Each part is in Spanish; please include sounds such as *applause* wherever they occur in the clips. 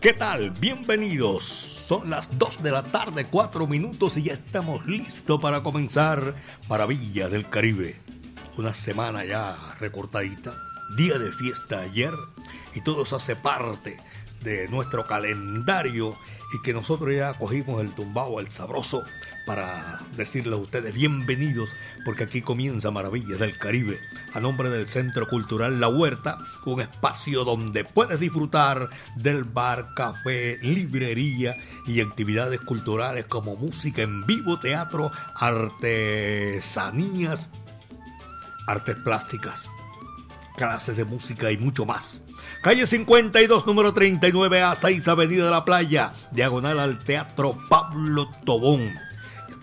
¿Qué tal? Bienvenidos. Son las 2 de la tarde, 4 minutos y ya estamos listos para comenzar Maravillas del Caribe. Una semana ya recortadita, día de fiesta ayer y todo eso hace parte de nuestro calendario y que nosotros ya cogimos el tumbao, el sabroso, para decirle a ustedes bienvenidos, porque aquí comienza Maravillas del Caribe, a nombre del Centro Cultural La Huerta, un espacio donde puedes disfrutar del bar, café, librería y actividades culturales como música en vivo, teatro, artesanías, artes plásticas, clases de música y mucho más. Calle 52, número 39 a 6, Avenida de la Playa, diagonal al Teatro Pablo Tobón.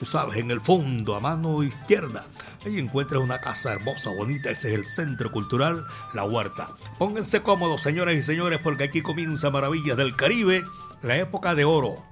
Sabes, en el fondo, a mano izquierda, ahí encuentras una casa hermosa, bonita. Ese es el Centro Cultural La Huerta. Pónganse cómodos, señoras y señores, porque aquí comienza Maravillas del Caribe, la época de oro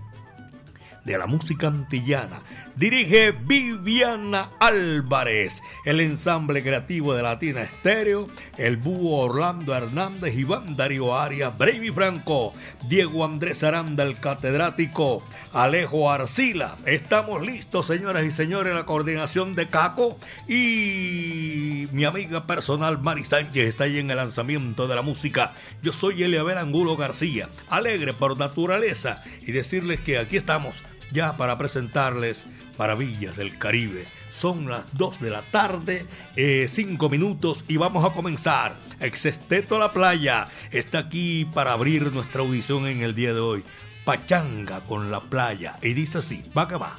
de la música antillana. Dirige Viviana Álvarez, el ensamble creativo de Latina Estéreo, el búho Orlando Hernández, Iván Darío Arias, Brady Franco, Diego Andrés Aranda, el catedrático, Alejo Arcila. Estamos listos, señoras y señores, la coordinación de Caco y mi amiga personal Mari Sánchez está ahí en el lanzamiento de la música. Yo soy Eliabel Angulo García, alegre por naturaleza y decirles que aquí estamos ya para presentarles Maravillas del Caribe. Son las 2 de la tarde, 5 eh, minutos y vamos a comenzar. Exesteto la playa está aquí para abrir nuestra audición en el día de hoy. Pachanga con la playa. Y dice así, va va.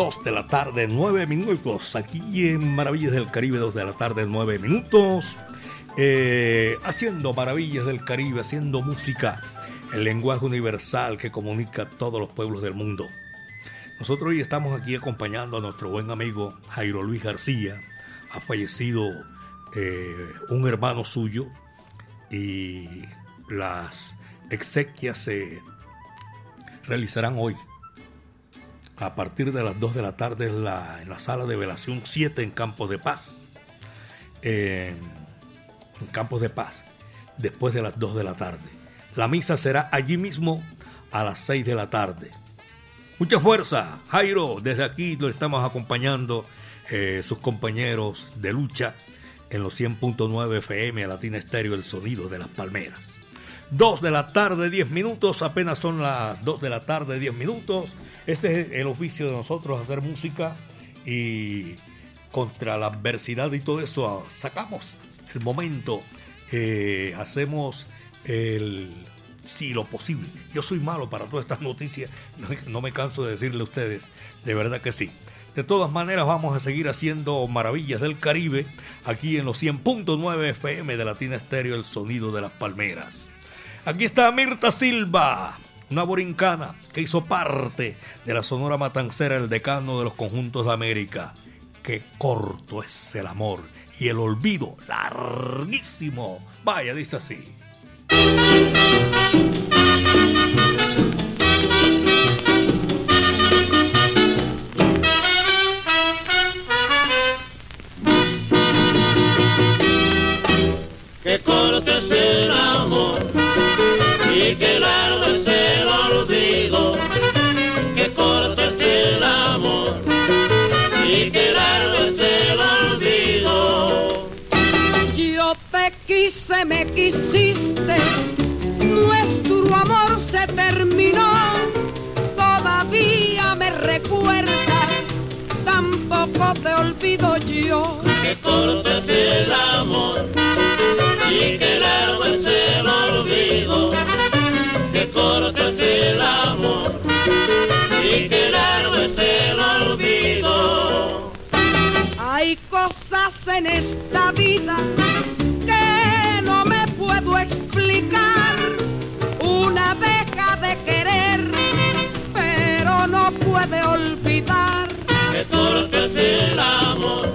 2 de la tarde, 9 minutos. Aquí en Maravillas del Caribe, 2 de la tarde, 9 minutos. Eh, haciendo Maravillas del Caribe, haciendo música, el lenguaje universal que comunica a todos los pueblos del mundo. Nosotros hoy estamos aquí acompañando a nuestro buen amigo Jairo Luis García. Ha fallecido eh, un hermano suyo y las exequias se realizarán hoy a partir de las 2 de la tarde en la, en la sala de velación 7 en Campos de Paz. en Campos de Paz, después de las 2 de la tarde. La misa será allí mismo a las 6 de la tarde. Mucha fuerza, Jairo. Desde aquí lo estamos acompañando eh, sus compañeros de lucha en los 100.9 FM Latina Estéreo, el sonido de las palmeras. 2 de la tarde, 10 minutos, apenas son las 2 de la tarde, 10 minutos. Este es el oficio de nosotros, hacer música y contra la adversidad y todo eso sacamos el momento, eh, hacemos el sí, lo posible. Yo soy malo para todas estas noticias, no, me canso de decirle a ustedes, de verdad que sí. De todas maneras, vamos a seguir haciendo maravillas del Caribe aquí en los 100.9 FM de Latina Estéreo, el sonido de las palmeras. Aquí está Mirta Silva, una borincana que hizo parte de la Sonora Matancera, el decano de los conjuntos de América. Qué corto es el amor y el olvido larguísimo. Vaya, dice así. Me quisiste, nuestro amor se terminó. Todavía me recuerdas, tampoco te olvido yo. Que corto es el amor y que largo es el olvido. Que corto es el amor y que largo es el olvido. Hay cosas en esta vida puede olvidar. Que corto es el amor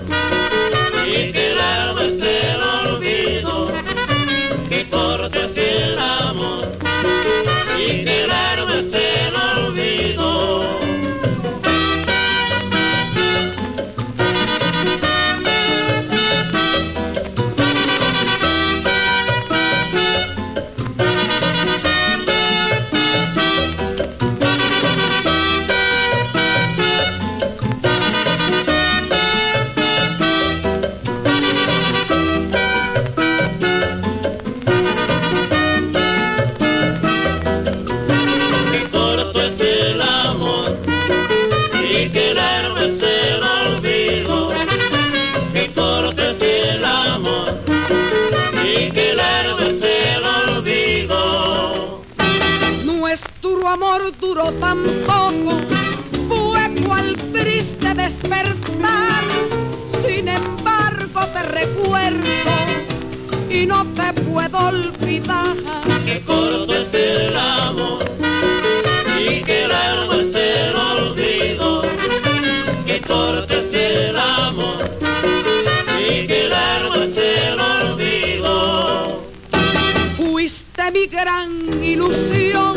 Fuiste mi gran ilusión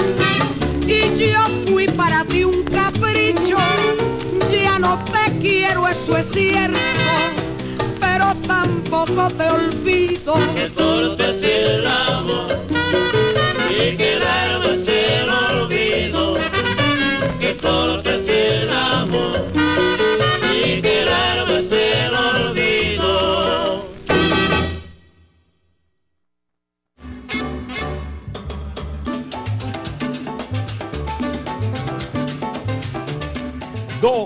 y yo fui para ti un capricho. Ya no te quiero, eso es cierto, pero tampoco te olvido. Que corto es el amor y que largo es el olvido. Que corto es el amor y que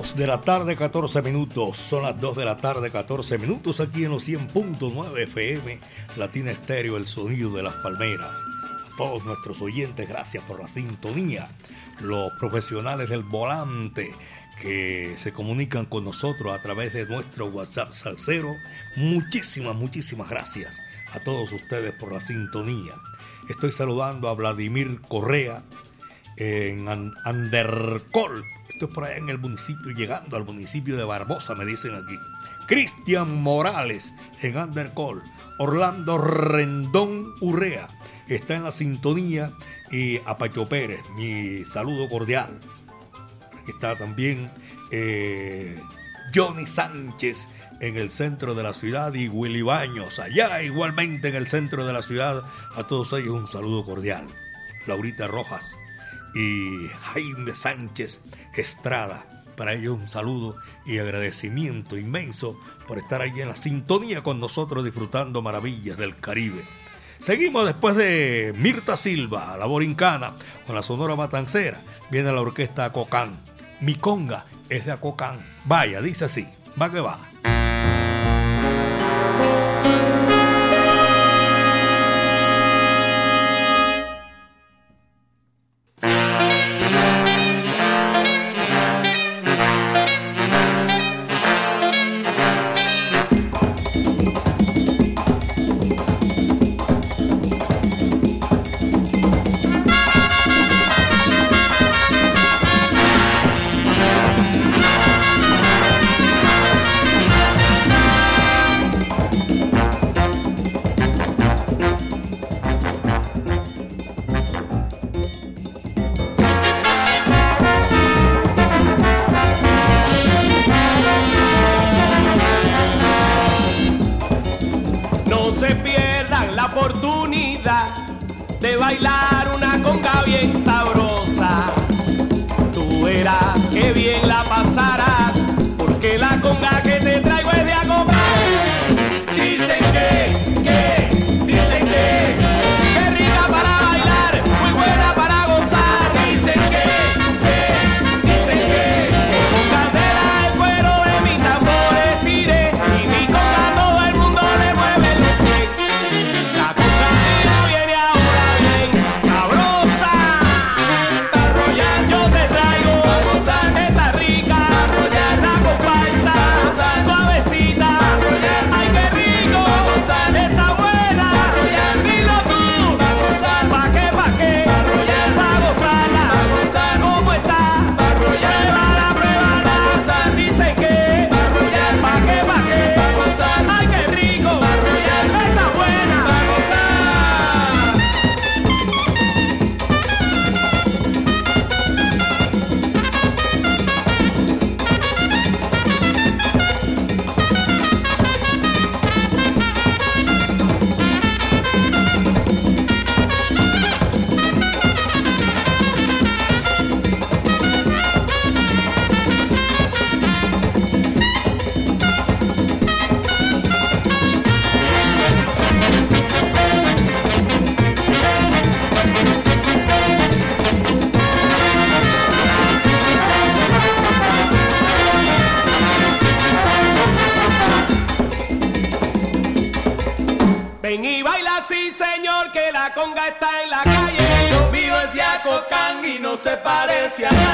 de la tarde, 14 minutos. Son las 2 de la tarde, 14 minutos aquí en los 100.9 FM Latina Estéreo, el sonido de las palmeras. A todos nuestros oyentes, gracias por la sintonía. Los profesionales del volante que se comunican con nosotros a través de nuestro WhatsApp salsero, muchísimas, muchísimas gracias a todos ustedes por la sintonía. Estoy saludando a Vladimir Correa en Andercol esto es por allá en el municipio, llegando al municipio de Barbosa, me dicen aquí. Cristian Morales en Andercol. Orlando Rendón Urrea está en la sintonía y a Pacho Pérez, mi saludo cordial. Está también eh, Johnny Sánchez en el centro de la ciudad y Willy Baños allá igualmente en el centro de la ciudad. A todos ellos un saludo cordial. Laurita Rojas y Jaime Sánchez Estrada. Para ellos un saludo y agradecimiento inmenso por estar ahí en la sintonía con nosotros disfrutando maravillas del Caribe. Seguimos después de Mirta Silva, la borincana, con la Sonora Matancera. Viene la orquesta Acocán. Mi conga es de Acocán. Vaya, dice así. Va que va. se parece a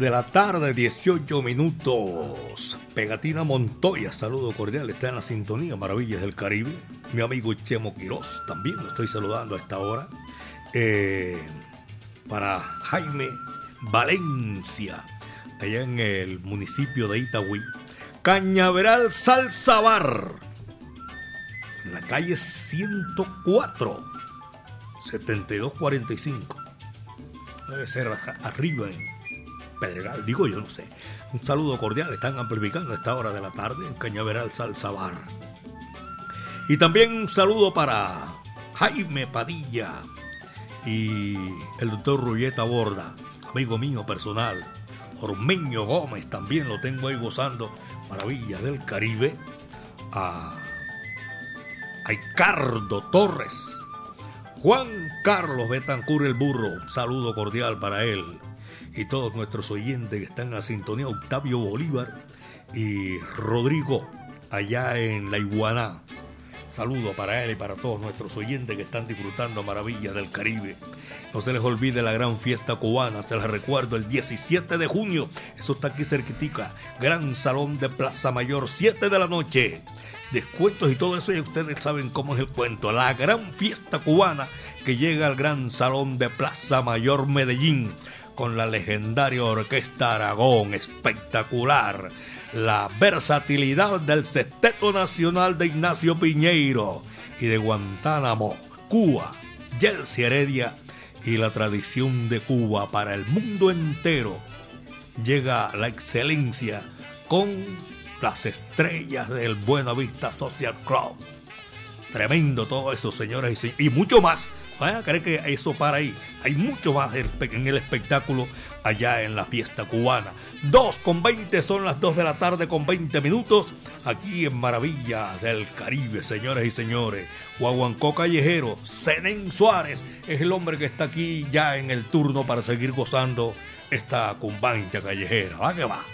de la tarde, 18 minutos. Pegatina Montoya, saludo cordial, está en la sintonía Maravillas del Caribe. Mi amigo Chemo Quirós, también lo estoy saludando a esta hora. Eh, para Jaime Valencia, allá en el municipio de Itagüí. Cañaveral Salsa Bar. En la calle 104, 7245. Debe ser arriba en Pedregal, digo yo, no sé. Un saludo cordial, están amplificando esta hora de la tarde en Cañaveral Salsa Bar. Y también un saludo para Jaime Padilla y el doctor Rulleta Borda, amigo mío personal. Ormeño Gómez también lo tengo ahí gozando maravillas del Caribe. A Ricardo Torres. Juan Carlos Betancur el Burro, un saludo cordial para él y todos nuestros oyentes que están en la sintonía, Octavio Bolívar y Rodrigo, allá en La Iguaná. Saludo para él y para todos nuestros oyentes que están disfrutando maravillas del Caribe. No se les olvide la gran fiesta cubana, se les recuerdo el 17 de junio. Eso está aquí cerquitica. Gran Salón de Plaza Mayor, 7 de la noche. Descuentos y todo eso, y ustedes saben cómo es el cuento. La gran fiesta cubana que llega al Gran Salón de Plaza Mayor Medellín con la legendaria Orquesta Aragón, espectacular. La versatilidad del Sexteto Nacional de Ignacio Piñeiro y de Guantánamo, Cuba, Yelsi Heredia y la tradición de Cuba para el mundo entero. Llega la excelencia con las estrellas del Buena Vista Social Club. Tremendo todo eso, señoras y señores. Y mucho más Vayan a creer que eso para ahí. Hay mucho más en el espectáculo allá en la fiesta cubana. 2 con 20 son las 2 de la tarde con 20 minutos. Aquí en Maravillas del Caribe, señores y señores. Guaguancó Callejero, Zenén Suárez es el hombre que está aquí ya en el turno para seguir gozando esta cumbancha callejera. Va que va.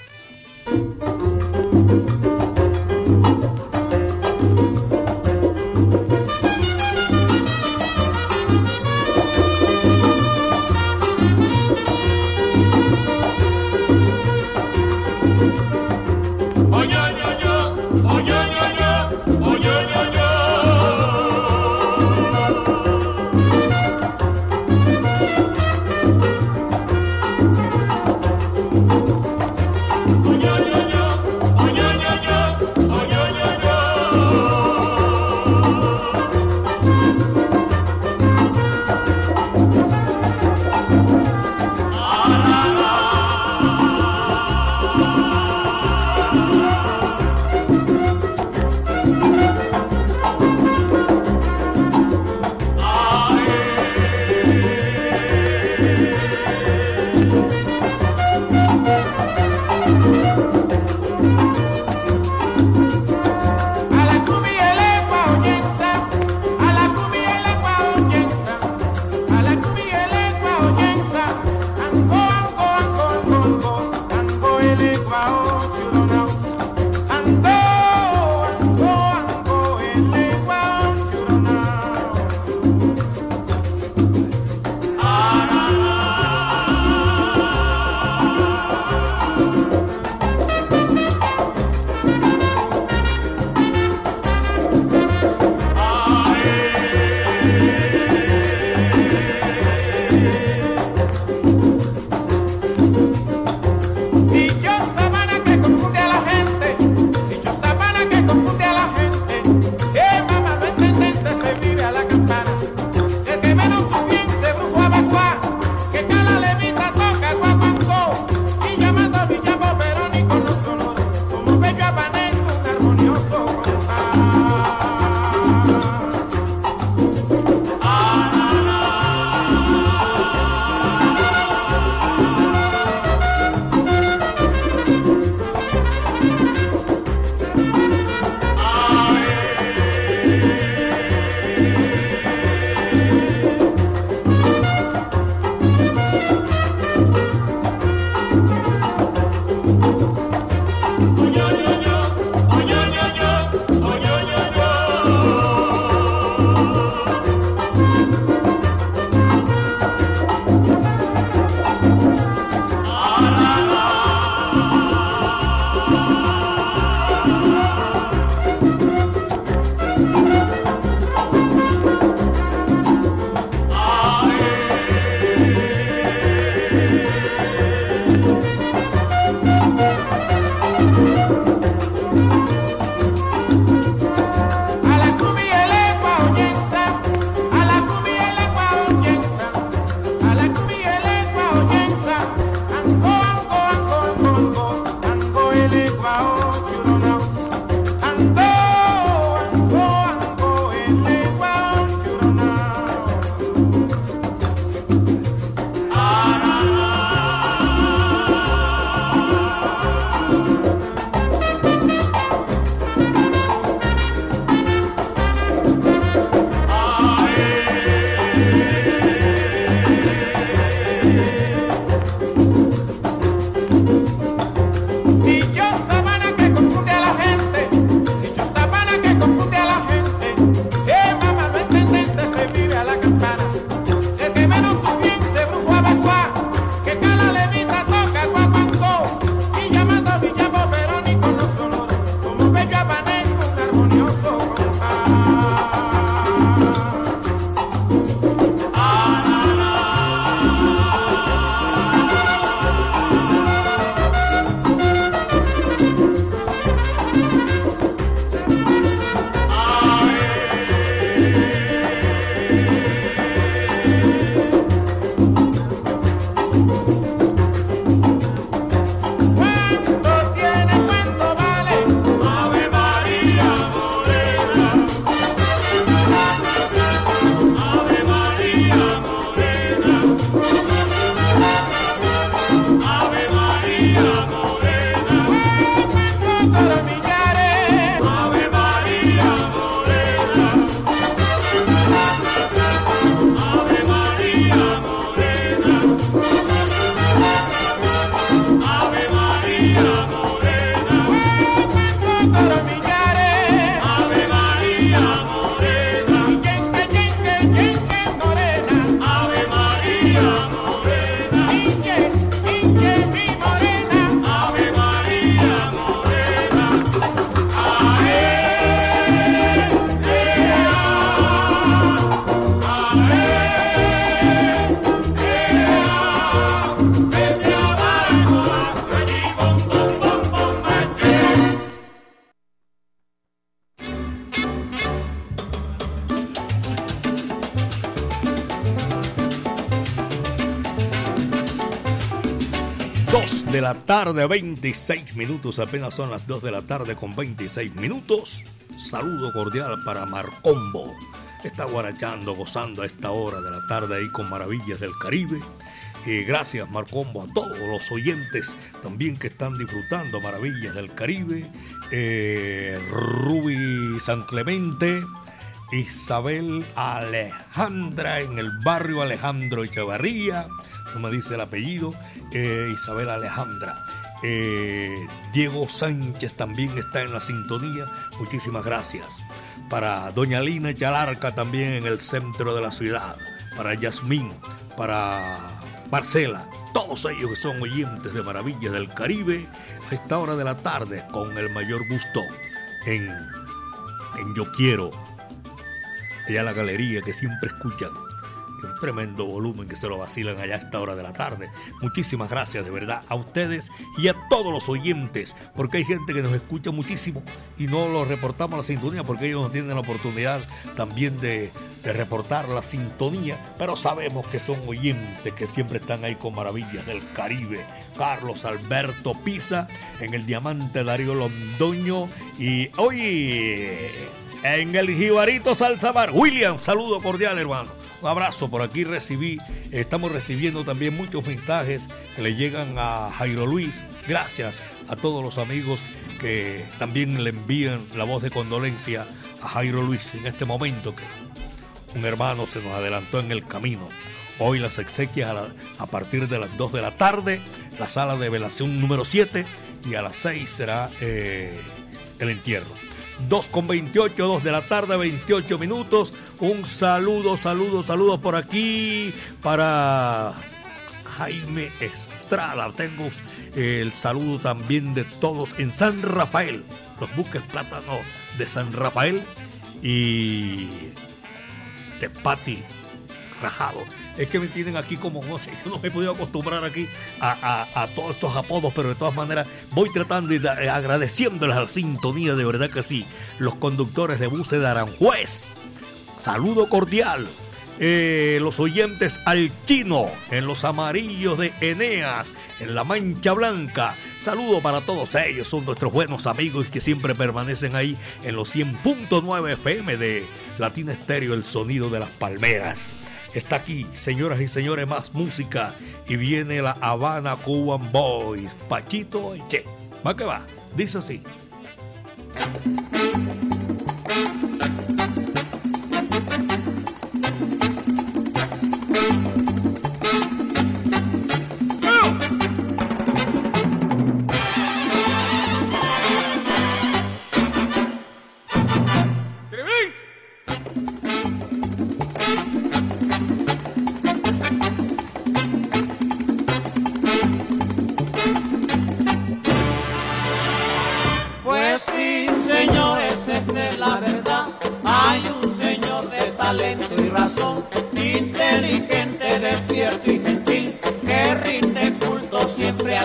La tarde, 26 minutos, apenas son las 2 de la tarde con 26 minutos. Saludo cordial para Marcombo. Está guarachando, gozando a esta hora de la tarde ahí con Maravillas del Caribe. Gracias Marcombo a todos los oyentes también que están disfrutando Maravillas del Caribe. Eh, Ruby San Clemente, Isabel Alejandra en el barrio Alejandro Echevarría, no me dice el apellido, eh, Isabel Alejandra. Eh, Diego Sánchez también está en la sintonía, muchísimas gracias. Para Doña Lina Yalarca también en el centro de la ciudad, para Yasmín, para Marcela, todos ellos que son oyentes de Maravillas del Caribe, a esta hora de la tarde, con el mayor gusto en, en Yo Quiero allá la galería que siempre escuchan un tremendo volumen que se lo vacilan allá a esta hora de la tarde. Muchísimas gracias de verdad a ustedes y a todos los oyentes, porque hay gente que nos escucha muchísimo y no lo reportamos a la sintonía porque ellos no tienen la oportunidad también de, reportar la sintonía, pero sabemos que son oyentes que siempre están ahí con maravillas del Caribe. Carlos Alberto Pisa en el Diamante Darío Londoño y hoy en el Jibarito Salsamar. William, saludo cordial, hermano. Abrazo, por aquí recibí, estamos recibiendo también muchos mensajes que le llegan a Jairo Luis. Gracias a todos los amigos que también le envían la voz de condolencia a Jairo Luis en este momento que un hermano se nos adelantó en el camino. Hoy las exequias a partir de las 2 de la tarde, la sala de velación número 7 y a las 6 será eh, el entierro. 2 con 28, 2 de la tarde, 28 minutos. Un saludo, saludo, saludo por aquí para Jaime Estrada. Tengo el saludo también de todos en San Rafael, los buques plátanos de San Rafael y Tepati Rajado. Es que me tienen aquí como, no sé, *laughs* yo no me he podido acostumbrar aquí a, a, todos estos apodos, pero de todas maneras voy tratando y da, agradeciéndoles a la sintonía, de verdad que sí. Los conductores de buses de Aranjuez, saludo cordial. Eh, los oyentes al chino, en los amarillos de Eneas, en la mancha blanca. Saludo para todos ellos, son nuestros buenos amigos que siempre permanecen ahí en los 100.9 FM de Latina Estéreo, el sonido de las palmeras. Está aquí, señoras y señores, más música. Y viene la Habana Cuban Boys, Pachito Eche. Va que va, dice así.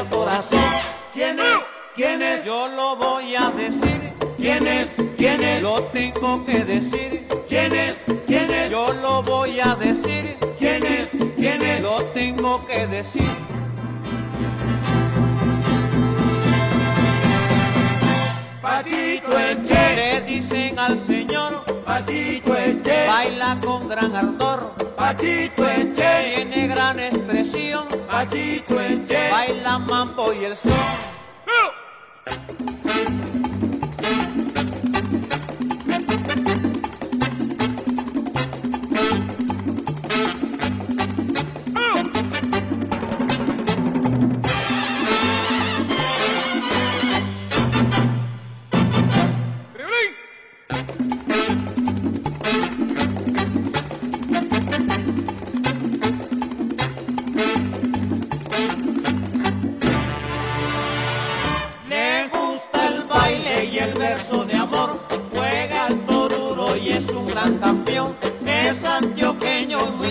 Al corazón. ¿Quién es? ¿Quién es? Yo lo voy a decir. ¿Quién es? ¿Quién es? Lo tengo que decir. ¿Quién es? ¿Quién es? Yo lo voy a decir. ¿Quién es? ¿Quién es? Lo tengo que decir. Pachito Eche, le dicen al señor, Pachito Eche, baila con gran ardor, Pachito Eche, tiene gran expresión, Pachito Eche, baila mambo y el son.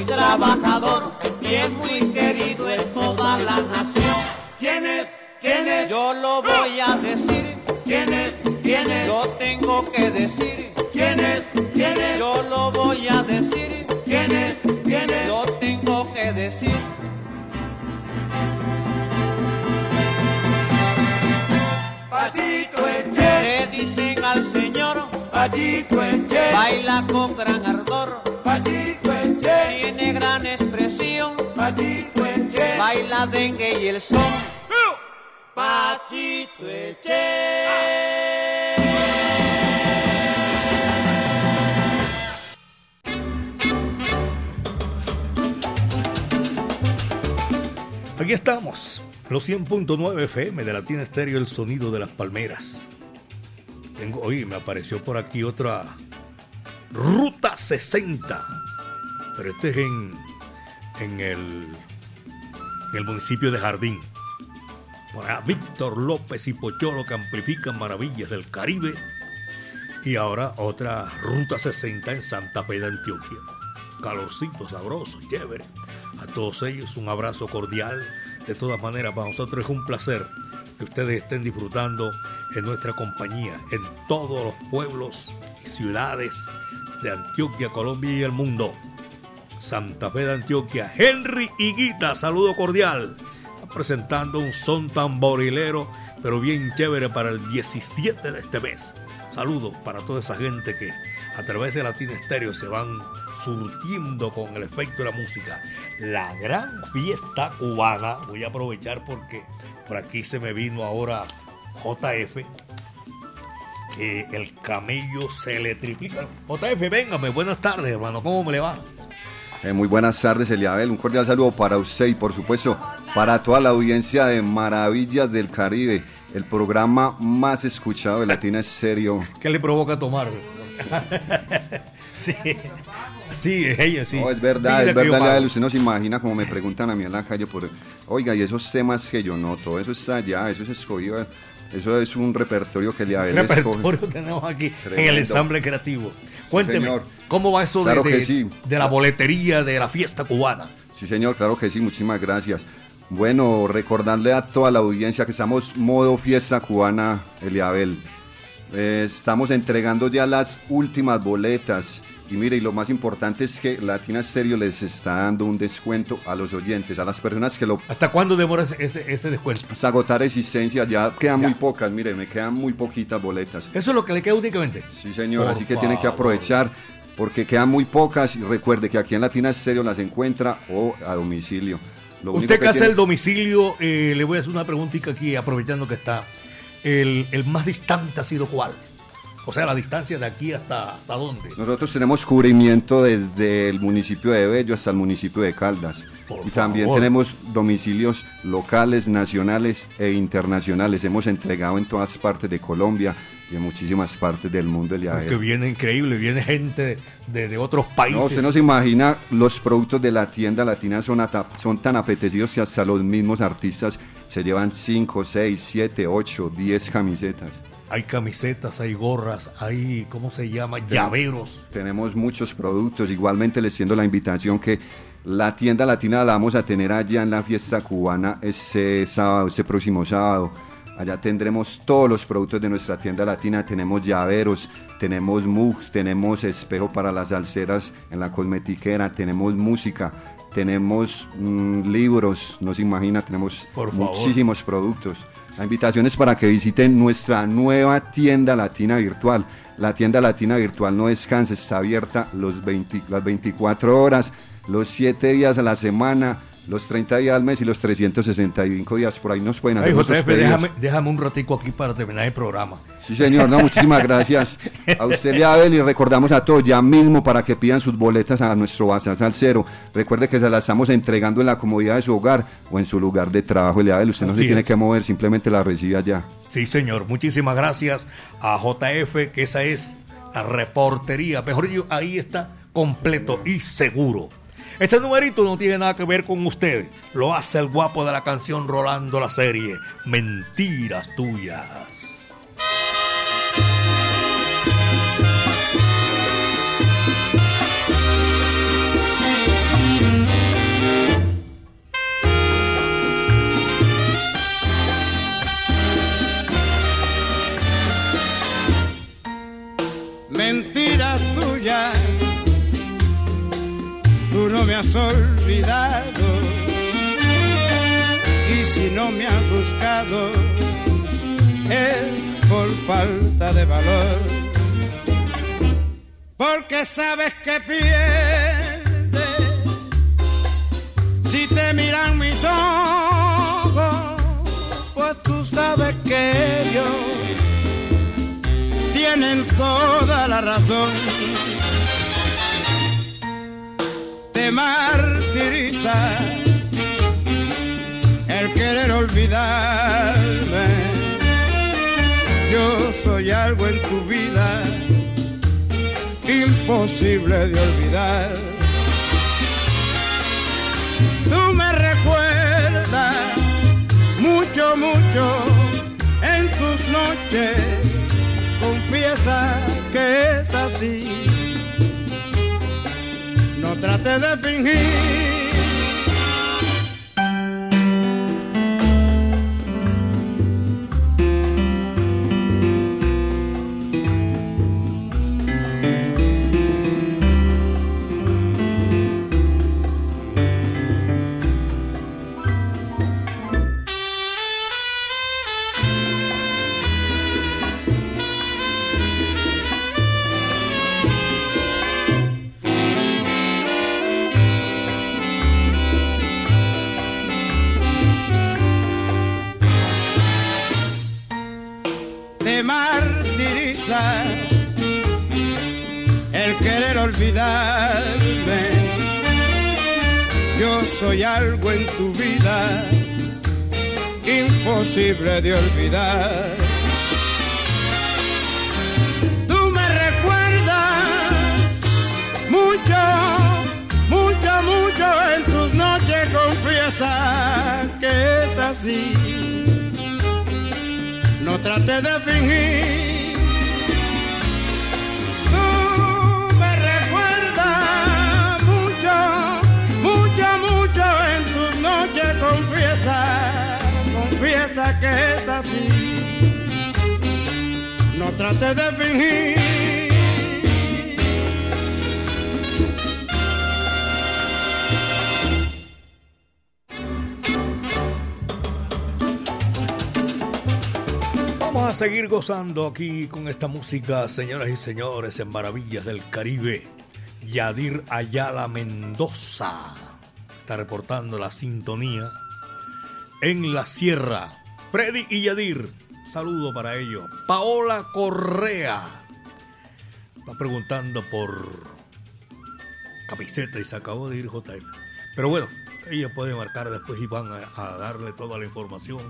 trabajador y es muy querido en toda la nación. ¿Quién es? Yo lo ¡Ah! voy a decir. ¿Quién es? Yo tengo que decir. ¿Quién es? Yo lo voy a decir. ¿Quién es? ¿Quién? Yo tengo que decir. Patito Eche. Le dicen al señor. Patito Eche. Baila con gran ardor. Patito baila dengue y el son. Pachito Eche. Aquí estamos, los 100.9 FM de Latina Estéreo, el sonido de las palmeras. Tengo, oye, me apareció por aquí otra Ruta 60. Pero este es en, en, el, en el municipio de Jardín. Allá, Víctor López y Pocholo que amplifican maravillas del Caribe. Y ahora otra Ruta 60 en Santa Fe de Antioquia. Calorcito, sabroso, chévere. A todos ellos un abrazo cordial. De todas maneras, para nosotros es un placer que ustedes estén disfrutando en nuestra compañía, en todos los pueblos y ciudades de Antioquia, Colombia y el mundo. Santa Fe de Antioquia, Henry Higuita, saludo cordial. Presentando un son tamborilero, pero bien chévere para el 17 de este mes. Saludos para toda esa gente que a través de Latina Estéreo se van surtiendo con el efecto de la música. La gran fiesta cubana, voy a aprovechar porque por aquí se me vino ahora JF, que el camello se le triplica. JF, véngame, buenas tardes, hermano, ¿cómo me le va? Eh, muy buenas tardes, Eliabel. Un cordial saludo para usted y, por supuesto, para toda la audiencia de Maravillas del Caribe, el programa más escuchado de Latina Estéreo. ¿Qué le provoca tomar? sí, sí, ella sí. No, es verdad, es verdad. Eliabel. Usted no se imagina como me preguntan a mí en la calle por, oiga, y esos temas que yo noto, eso está allá, eso es escogido, eso es un repertorio que Eliabel escoge. repertorio tenemos aquí en el ensamble creativo. Cuénteme. ¿cómo va eso de- Claro de, que sí. de la boletería de la fiesta cubana? Sí, señor, claro que sí, muchísimas gracias. Bueno, recordarle a toda la audiencia que estamos modo fiesta cubana, Eliabel. Eh, estamos entregando ya las últimas boletas. Y mire, y lo más importante es que Latina Stereo les está dando un descuento a los oyentes, a las personas que lo ¿Hasta cuándo demora ese, ese- descuento? hasta agotar existencia, ya quedan muy pocas, mire, me quedan muy poquitas boletas. Eso es lo que le queda únicamente. Sí, señor, Por así que tienen que favor. aprovechar porque quedan muy pocas y recuerde que aquí en Latina Stereo las encuentra o a domicilio. Lo único Usted que hace tiene- el domicilio, eh, le voy a hacer una preguntita aquí, aprovechando que está. El, el más distante ha sido cuál? O sea, la distancia de aquí hasta, hasta dónde. Nosotros tenemos cubrimiento desde el municipio de Bello hasta el municipio de Caldas. Por y también favor. tenemos domicilios locales, nacionales e internacionales. Hemos entregado en todas partes de Colombia y en muchísimas partes del mundo el de Que viene increíble, viene gente de, de otros países. No, usted no se imagina, los productos de la tienda latina son, ata- son tan apetecidos que hasta los mismos artistas se llevan 5, 6, 7, 8, 10 camisetas. Hay camisetas, hay gorras, hay, ¿cómo se llama? Llaveros. Tenemos muchos productos. Igualmente les siendo la invitación que la tienda latina la vamos a tener allá en la fiesta cubana este sábado, este próximo sábado. Allá tendremos todos los productos de nuestra tienda latina. Tenemos llaveros, tenemos mugs, tenemos espejo para las alceras en la cosmetiquera, tenemos música, tenemos mm, libros, no se imagina, tenemos Por muchísimos productos. La invitación es para que visiten nuestra nueva tienda latina virtual. La tienda latina virtual no descansa, está abierta los 20 las 24 horas, los 7 días a la semana, los 30 días al mes y los 365 días. Por ahí nos pueden hacer Ay, pedidos. déjame, déjame un ratico aquí para terminar el programa. Sí, señor, no, muchísimas gracias a usted, Leabel, y recordamos a todos ya mismo para que pidan sus boletas a nuestro Bazar Salcero. Recuerde que se las estamos entregando en la comodidad de su hogar o en su lugar de trabajo, Leabel. Usted no Así se tiene que mover, simplemente la recibe allá. Sí, señor. Muchísimas gracias a JF, que esa es la reportería. Mejor dicho, ahí está completo y seguro. Este numerito no tiene nada que ver con usted. Lo hace el guapo de la canción Rolando la serie. Mentiras tuyas. mentiras tuyas, no me has olvidado. Y si no me has buscado, es por falta de valor. porque sabes que pierdes si te miran mis ojos, pues tú sabes que ellos tienen toda la razón. Te martiriza el querer olvidarme. Yo soy algo en tu vida imposible de olvidar. Tú me recuerdas mucho, mucho en tus noches. Confiesa que es así. Trate de fingir. Imposible de olvidar. Tú me recuerdas mucho, mucho, mucho en tus noches confiesa que es así no trate de fingir. Trate de fingir. Vamos a seguir gozando aquí con esta música, señoras y señores, en Maravillas del Caribe. Yadir Ayala Mendoza está reportando la sintonía en la sierra. Freddy y Yadir, saludo para ellos. Paola Correa está preguntando por camiseta y se acabó de ir JM. Pero bueno, ella puede marcar después y van a, darle toda la información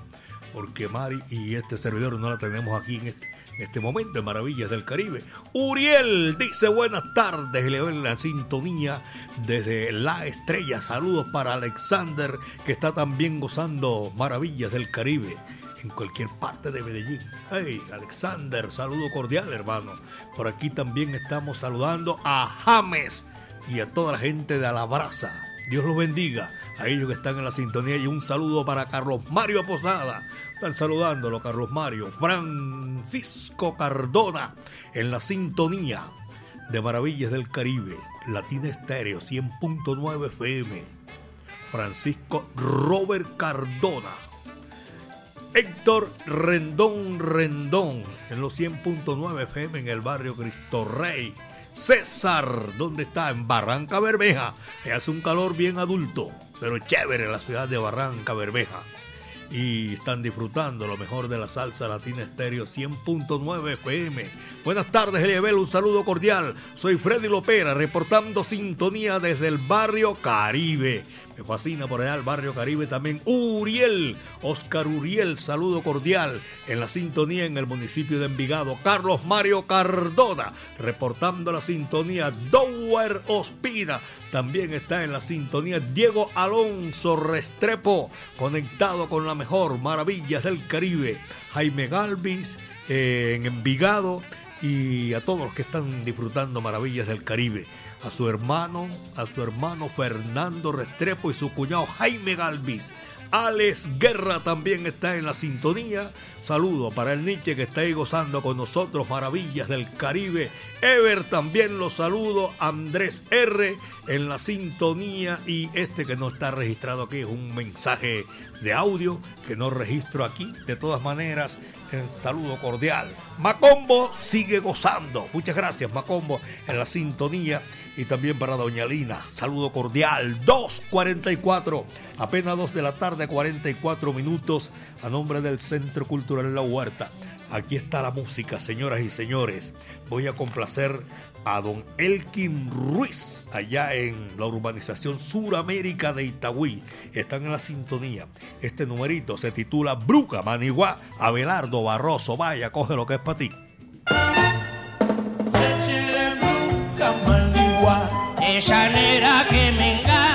porque Mari y este servidor no la tenemos aquí en este, en este momento en Maravillas del Caribe. Uriel dice buenas tardes le doy la sintonía desde La Estrella. Saludos para Alexander que está también gozando Maravillas del Caribe en cualquier parte de Medellín. Hey, Alexander, saludo cordial, hermano. Por aquí también estamos saludando a James y a toda la gente de Alabraza. Dios los bendiga a ellos que están en la sintonía y un saludo para Carlos Mario Posada. Están saludándolo, Carlos Mario. Francisco Cardona en la sintonía de Maravillas del Caribe. Latina Estéreo 100.9 FM. Francisco Robert Cardona. Héctor Rendón Rendón en los 100.9 FM en el barrio Cristo Rey. César, ¿dónde está? En Barranca Bermeja. Hace un calor bien adulto, pero chévere en la ciudad de Barranca Bermeja. Y están disfrutando lo mejor de la salsa latina estéreo 100.9 FM. Buenas tardes, Eliabel, un saludo cordial. Soy Freddy Lopera, reportando sintonía desde el barrio Caribe. Me fascina por allá el barrio Caribe también. Uriel, Oscar Uriel, saludo cordial en la sintonía en el municipio de Envigado. Carlos Mario Cardona, reportando la sintonía. Dower Ospina, también está en la sintonía. Diego Alonso Restrepo, conectado con la mejor maravillas del Caribe. Jaime Galvis eh, en Envigado y a todos los que están disfrutando maravillas del Caribe a su hermano, a su hermano Fernando Restrepo y su cuñado Jaime Galvis. Alex Guerra también está en la sintonía. Saludo para el Nietzsche que está ahí gozando con nosotros, maravillas del Caribe. Ever también lo saludo. Andrés R en la sintonía. Y este que no está registrado aquí es un mensaje de audio que no registro aquí. De todas maneras, saludo cordial. Macombo sigue gozando. Muchas gracias, Macombo, en la sintonía. Y también para Doña Lina, saludo cordial. 2.44, apenas 2 de la tarde, 44 minutos, a nombre del Centro Cultural La Huerta. Aquí está la música, señoras y señores. Voy a complacer a don Elkin Ruiz, allá en la urbanización Suramérica de Itagüí. Están en la sintonía. Este numerito se titula Bruca Maniguá, Abelardo Barroso. Vaya, coge lo que es para ti. Esa nera que me engaña,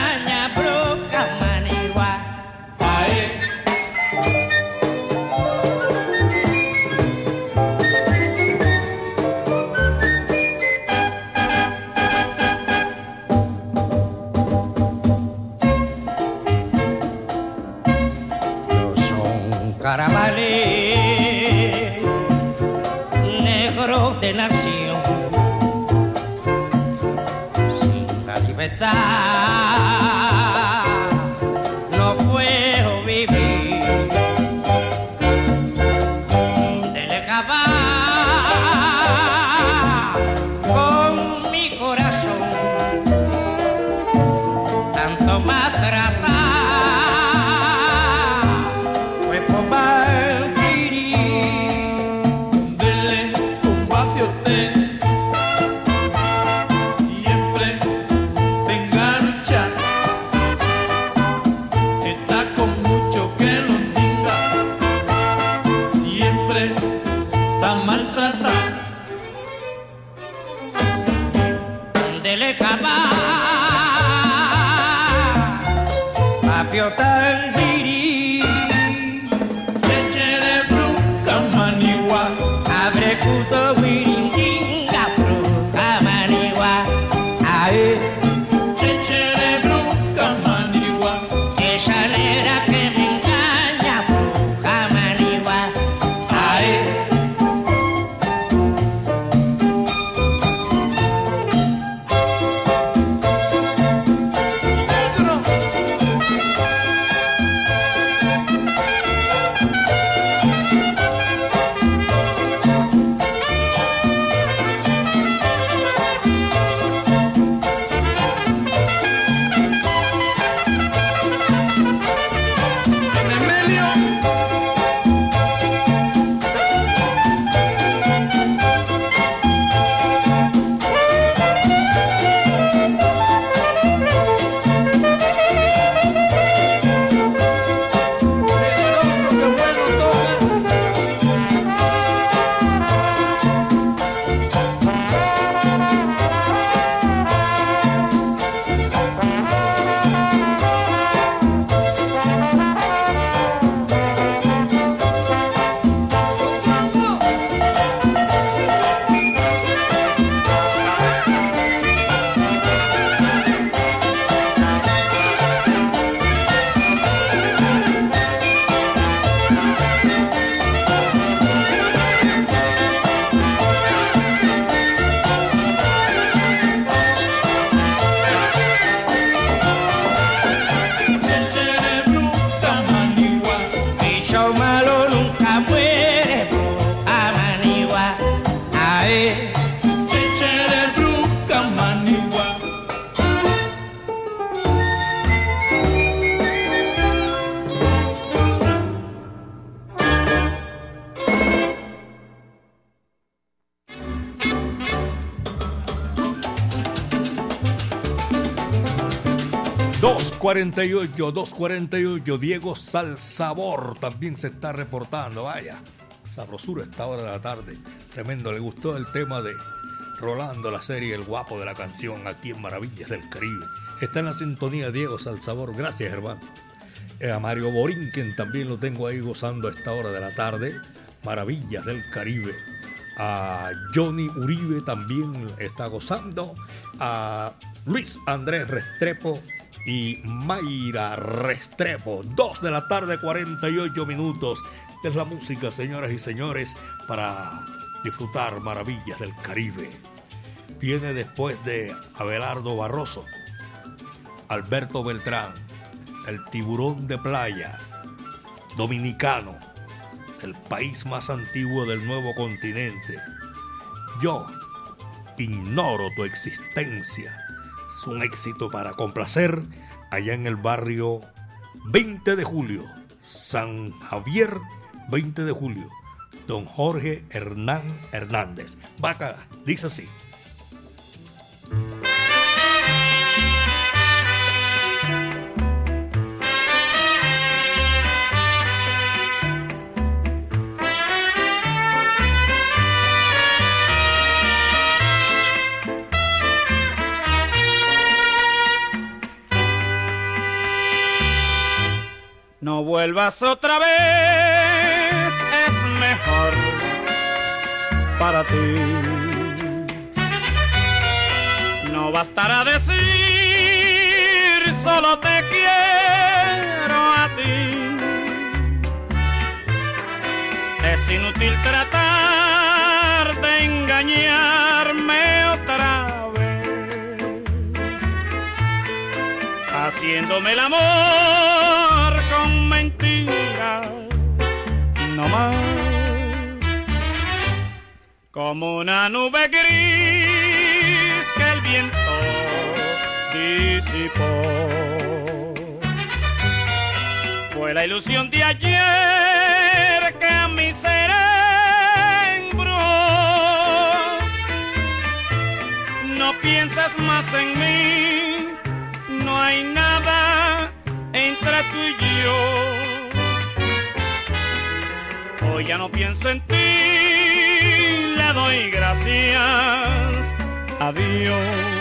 248, 248, Diego Salsabor también se está reportando. Vaya, sabrosura esta hora de la tarde. Tremendo, le gustó el tema de Rolando, la serie El Guapo de la canción aquí en Maravillas del Caribe. Está en la sintonía Diego Salsabor. Gracias, hermano. Eh, a Mario Borinquen también lo tengo ahí gozando a esta hora de la tarde. Maravillas del Caribe. A Johnny Uribe también está gozando. A Luis Andrés Restrepo y Mayra Restrepo. 2 de la tarde, 48 minutos. Esta es la música, señoras y señores, para disfrutar maravillas del Caribe. Viene después de Abelardo Barroso, Alberto Beltrán, el tiburón de playa, dominicano, el país más antiguo del nuevo continente. Yo ignoro tu existencia. Es un éxito para complacer allá en el barrio 20 de julio, San Javier 20 de julio, don Jorge Hernán Hernández. Vaca, dice así. Vuelvas otra vez, es mejor para ti. No bastará decir, solo te quiero a ti. Es inútil tratar de engañarme otra vez, haciéndome el amor Como una nube gris que el viento disipó. Fue la ilusión de ayer que a mi ser embrujó. No pienses más en mí, no hay nada entre tú y yo. Hoy ya no pienso en ti, le doy gracias a Dios.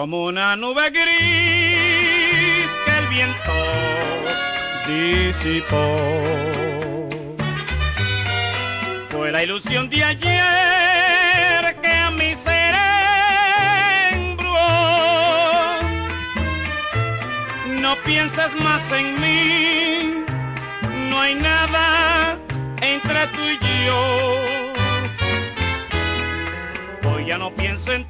Como una nube gris que el viento disipó. Fue la ilusión de ayer que a mi ser embrujó. No pienses más en mí, no hay nada entre tú y yo. Hoy ya no pienso en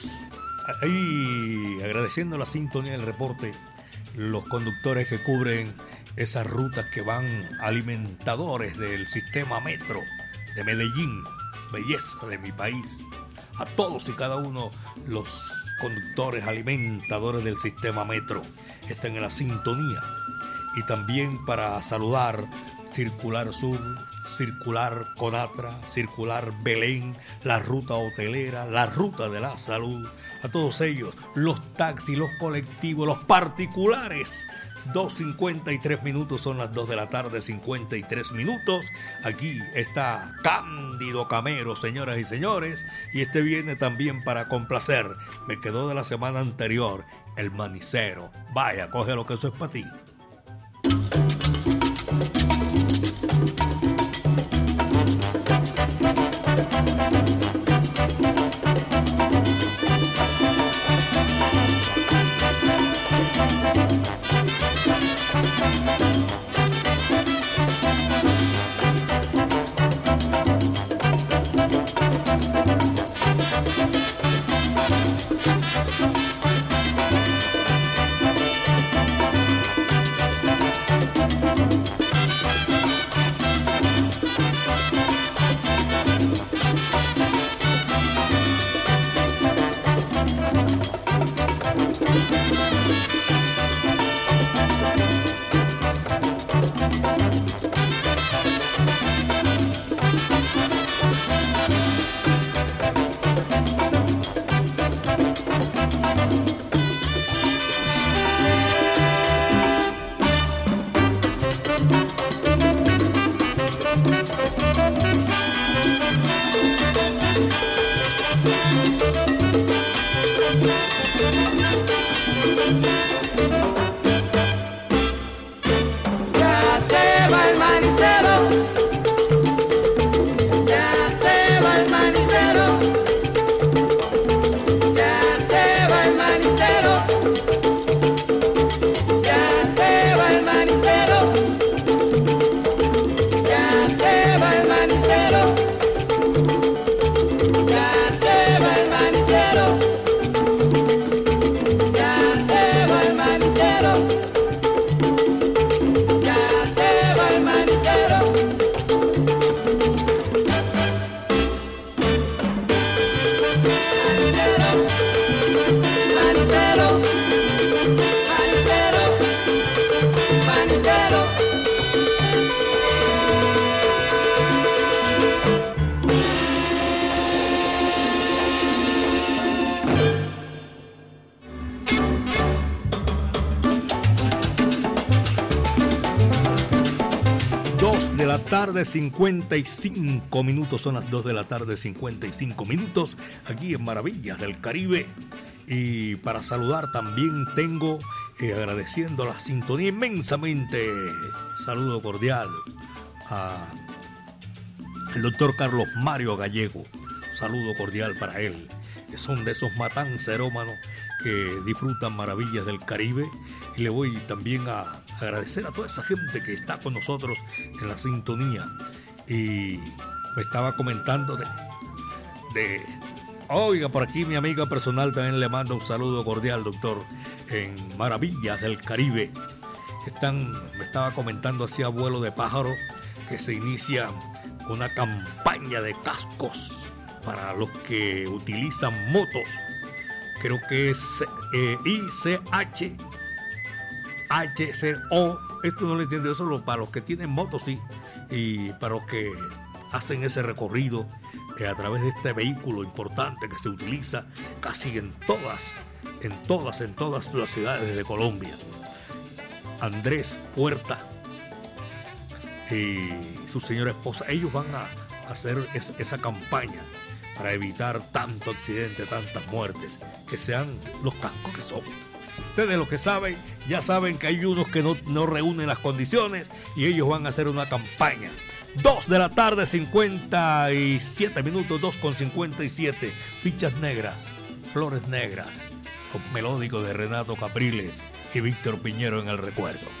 Ahí agradeciendo la sintonía del reporte, los conductores que cubren esas rutas que van alimentadores del sistema metro de Medellín, belleza de mi país. A todos y cada uno los conductores alimentadores del sistema metro están en la sintonía. Y también para saludar Circular Sur, Circular Conatra, Circular Belén, la ruta hotelera, la ruta de la salud, a todos ellos, los taxis, los colectivos, los particulares. 2.53 minutos, son las 2 de la tarde, 53 minutos. Aquí está Cándido Camero, señoras y señores. Y este viene también para complacer. Me quedó de la semana anterior, el manicero. Vaya, coge lo que eso es para ti. Tarde, 55 minutos. Son las 2 de la tarde, 55 minutos. Aquí en Maravillas del Caribe. Y para saludar también tengo, eh, agradeciendo la sintonía inmensamente, saludo cordial a el doctor Carlos Mario Gallego. Saludo cordial para él. Que son de esos matancerómanos que disfrutan maravillas del Caribe. Y le voy también a agradecer a toda esa gente que está con nosotros en la sintonía. Y me estaba comentando de, Oiga, por aquí mi amiga personal también le manda un saludo cordial, doctor, en Maravillas del Caribe. Están, me estaba comentando así abuelo de pájaro que se inicia una campaña de cascos para los que utilizan motos. Creo que es eh, ICH HCO. Esto no lo entiendo, eso solo para los que tienen motos, sí. Y para los que hacen ese recorrido eh, a través de este vehículo importante que se utiliza casi en todas, en todas, en todas las ciudades de Colombia. Andrés Puerta y su señora esposa, ellos van a hacer esa campaña para evitar tanto accidente, tantas muertes, que sean los cascos que son Ustedes lo que saben, ya saben que hay unos que no, reúnen las condiciones y ellos van a hacer una campaña. 2 de la tarde, 57 minutos, 2 con 57. Fichas negras, flores negras, con melódico de Renato Capriles y Víctor Piñero en el recuerdo.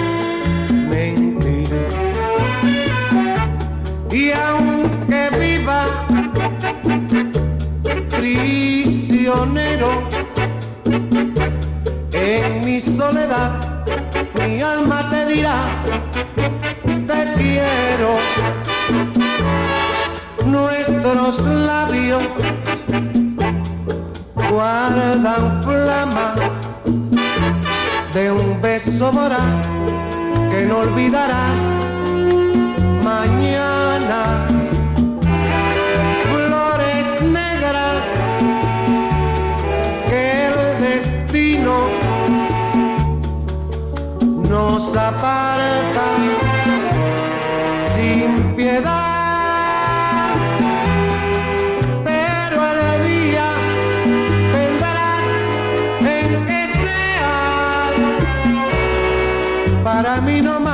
aunque viva prisionero en mi soledad, mi alma te dirá, te quiero. Nuestros labios guardan flama de un beso moral que no olvidarás mañana. Nos aparta sin piedad. Pero el día vendrá en que sea para mí no más.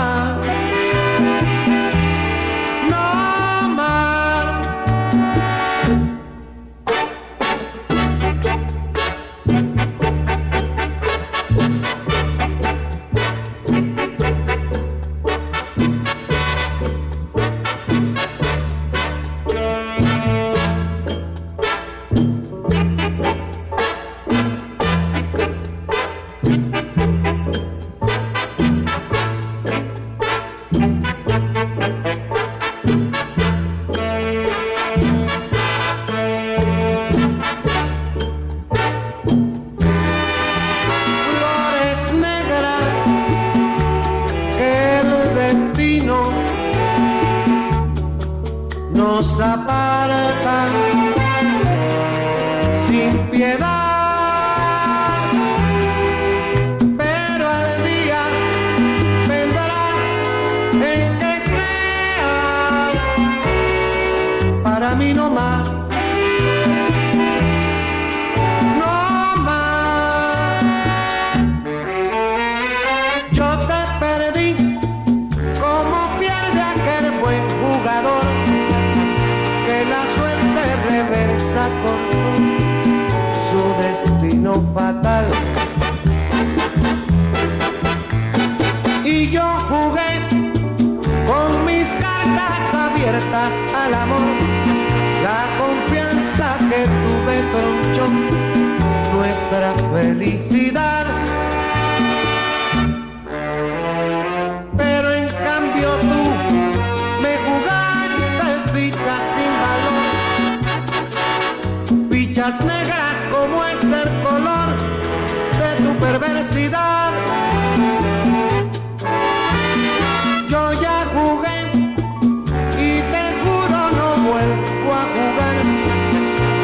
Negras como es el color de tu perversidad. Yo ya jugué y te juro no vuelvo a jugar,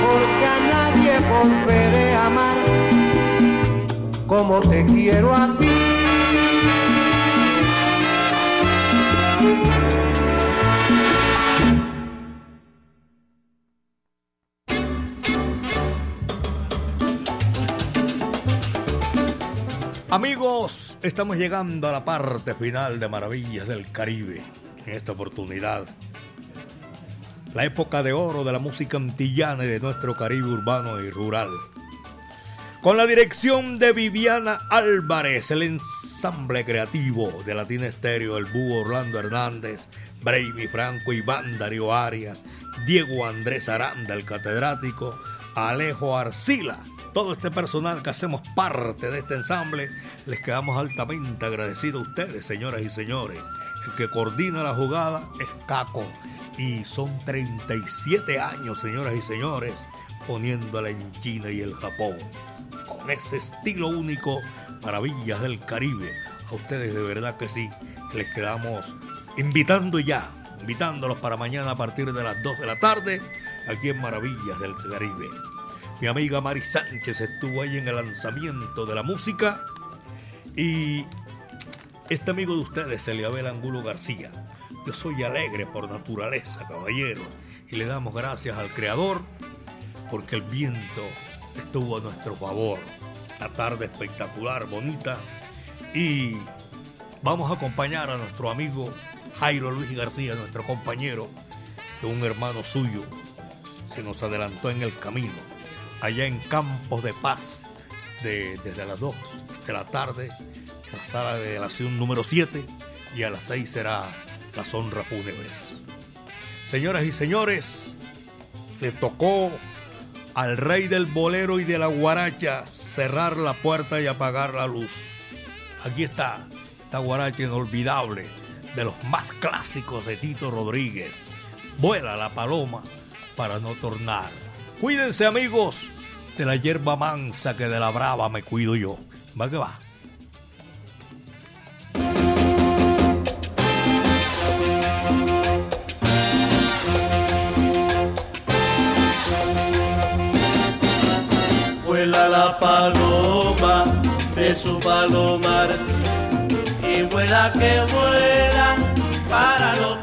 porque a nadie volveré a amar como te quiero a ti. Amigos, estamos llegando a la parte final de Maravillas del Caribe. En esta oportunidad, la época de oro de la música antillana y de nuestro Caribe urbano y rural. Con la dirección de Viviana Álvarez, el ensamble creativo de Latina Estéreo, el Búho Orlando Hernández, Brady Franco, Iván Darío Arias, Diego Andrés Aranda, el catedrático, Alejo Arcila, todo este personal que hacemos parte de este ensamble, les quedamos altamente agradecidos a ustedes, señoras y señores. El que coordina la jugada es Caco y son 37 años, señoras y señores, poniéndola en China y el Japón. Con ese estilo único, Maravillas del Caribe. A ustedes de verdad que sí, les quedamos invitando ya, invitándolos para mañana a partir de las 2 de la tarde, aquí en Maravillas del Caribe. Mi amiga Mari Sánchez estuvo ahí en el lanzamiento de la música y este amigo de ustedes, Eliabel Angulo García. Yo soy alegre por naturaleza, caballeros, y le damos gracias al Creador porque el viento estuvo a nuestro favor. La tarde espectacular, bonita, y vamos a acompañar a nuestro amigo Jairo Luis García, nuestro compañero, que un hermano suyo se nos adelantó en el camino, allá en Campos de Paz, de- desde las 2 de la tarde, en la sala de la acción número 7, y a las 6 será las honras fúnebres. Señoras y señores, le tocó al rey del bolero y de la guaracha cerrar la puerta y apagar la luz. Aquí está esta guaracha inolvidable de los más clásicos de Tito Rodríguez. Vuela la paloma para no tornar. Cuídense amigos de la hierba mansa que de la brava me cuido yo. Va que va. Vuela la paloma de su palomar y vuela que vuela para tornar.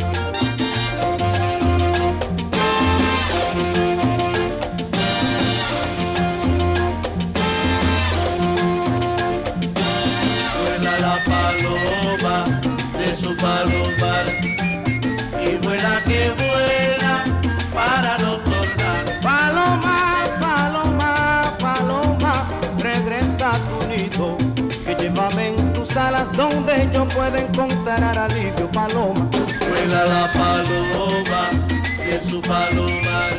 Alivio. Paloma, Vuela la paloma de su palomar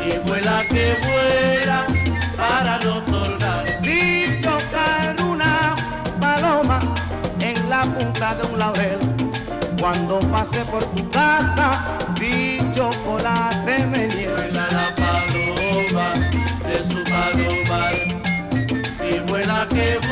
y vuela que vuela para no tornar. vi tocar una paloma en la punta de un laurel. Cuando pasé por tu casa, vi chocolate me. Vuela la paloma de su palomar y vuela que vuela